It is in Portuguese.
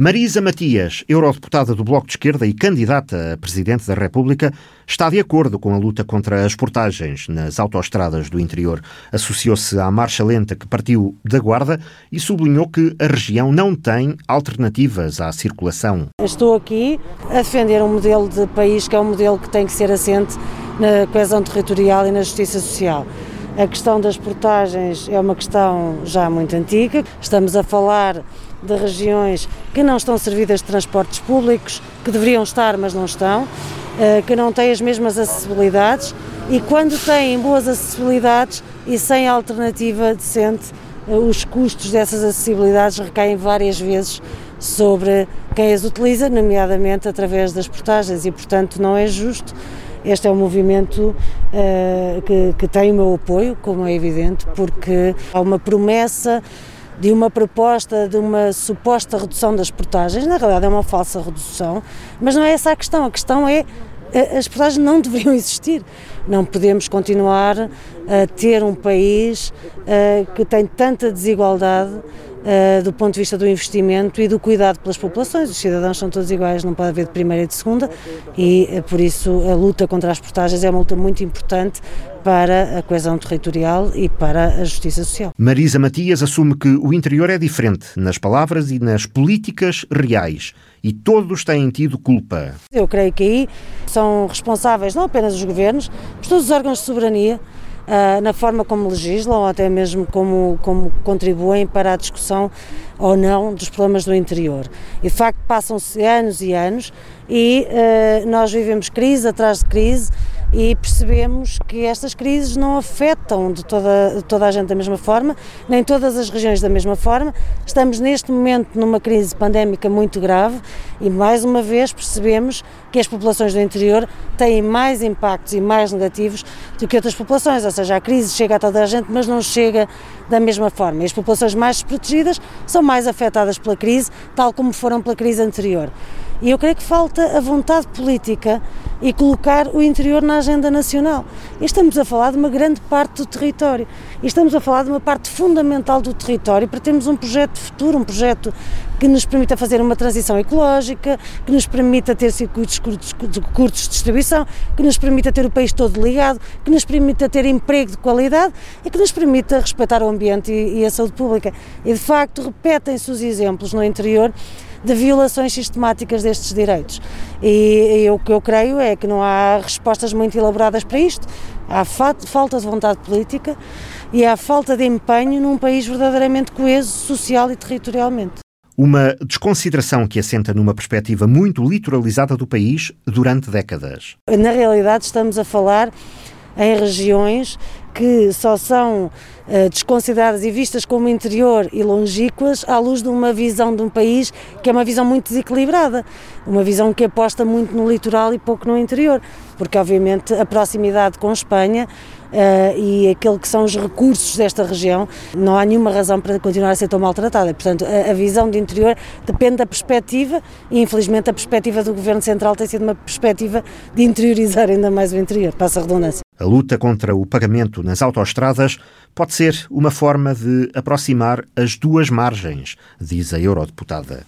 Marisa Matias, eurodeputada do Bloco de Esquerda e candidata a Presidente da República, está de acordo com a luta contra as portagens nas autoestradas do interior. Associou-se à marcha lenta que partiu da Guarda e sublinhou que a região não tem alternativas à circulação. Estou aqui a defender um modelo de país que é um modelo que tem que ser assente na coesão territorial e na justiça social. A questão das portagens é uma questão já muito antiga. Estamos a falar de regiões que não estão servidas de transportes públicos, que deveriam estar, mas não estão, eh, que não têm as mesmas acessibilidades e quando têm boas acessibilidades e sem alternativa decente, eh, os custos dessas acessibilidades recaem várias vezes sobre quem as utiliza, nomeadamente através das portagens, e portanto não é justo. Este é um movimento uh, que, que tem o meu apoio, como é evidente, porque há uma promessa de uma proposta de uma suposta redução das portagens, na realidade é uma falsa redução, mas não é essa a questão, a questão é as portagens não deveriam existir. Não podemos continuar a ter um país uh, que tem tanta desigualdade uh, do ponto de vista do investimento e do cuidado pelas populações. Os cidadãos são todos iguais, não pode haver de primeira e de segunda, e uh, por isso a luta contra as portagens é uma luta muito importante para a coesão territorial e para a justiça social. Marisa Matias assume que o interior é diferente nas palavras e nas políticas reais e todos têm tido culpa. Eu creio que aí são responsáveis não apenas os governos, mas todos os órgãos de soberania uh, na forma como legislam ou até mesmo como, como contribuem para a discussão ou não dos problemas do interior. E de facto passam-se anos e anos e uh, nós vivemos crise atrás de crise e percebemos que estas crises não afetam de toda, de toda a gente da mesma forma, nem todas as regiões da mesma forma. Estamos neste momento numa crise pandémica muito grave e mais uma vez percebemos que as populações do interior têm mais impactos e mais negativos do que outras populações, seja, a crise chega a toda a gente, mas não chega da mesma forma. E as populações mais desprotegidas são mais afetadas pela crise, tal como foram pela crise anterior. E eu creio que falta a vontade política e colocar o interior na agenda nacional. E estamos a falar de uma grande parte do território. E estamos a falar de uma parte fundamental do território para termos um projeto de futuro, um projeto que nos permita fazer uma transição ecológica, que nos permita ter circuitos curtos, curtos de distribuição, que nos permita ter o país todo ligado, que nos permita ter emprego de qualidade e que nos permita respeitar o ambiente e, e a saúde pública. E de facto repetem-se os exemplos no interior de violações sistemáticas destes direitos. E, e o que eu creio é que não há respostas muito elaboradas para isto. Há falta de vontade política e há falta de empenho num país verdadeiramente coeso social e territorialmente. Uma desconsideração que assenta numa perspectiva muito litoralizada do país durante décadas. Na realidade, estamos a falar em regiões que só são uh, desconsideradas e vistas como interior e longínquas à luz de uma visão de um país que é uma visão muito desequilibrada, uma visão que aposta muito no litoral e pouco no interior, porque obviamente a proximidade com Espanha Uh, e aquele que são os recursos desta região, não há nenhuma razão para continuar a ser tão maltratada. Portanto, a, a, visão de interior depende da perspectiva e, infelizmente, a perspectiva do Governo Central tem sido uma perspectiva de interiorizar ainda mais o interior, passa a redundância. A luta contra o pagamento nas autoestradas pode ser uma forma de aproximar as duas margens, diz a eurodeputada.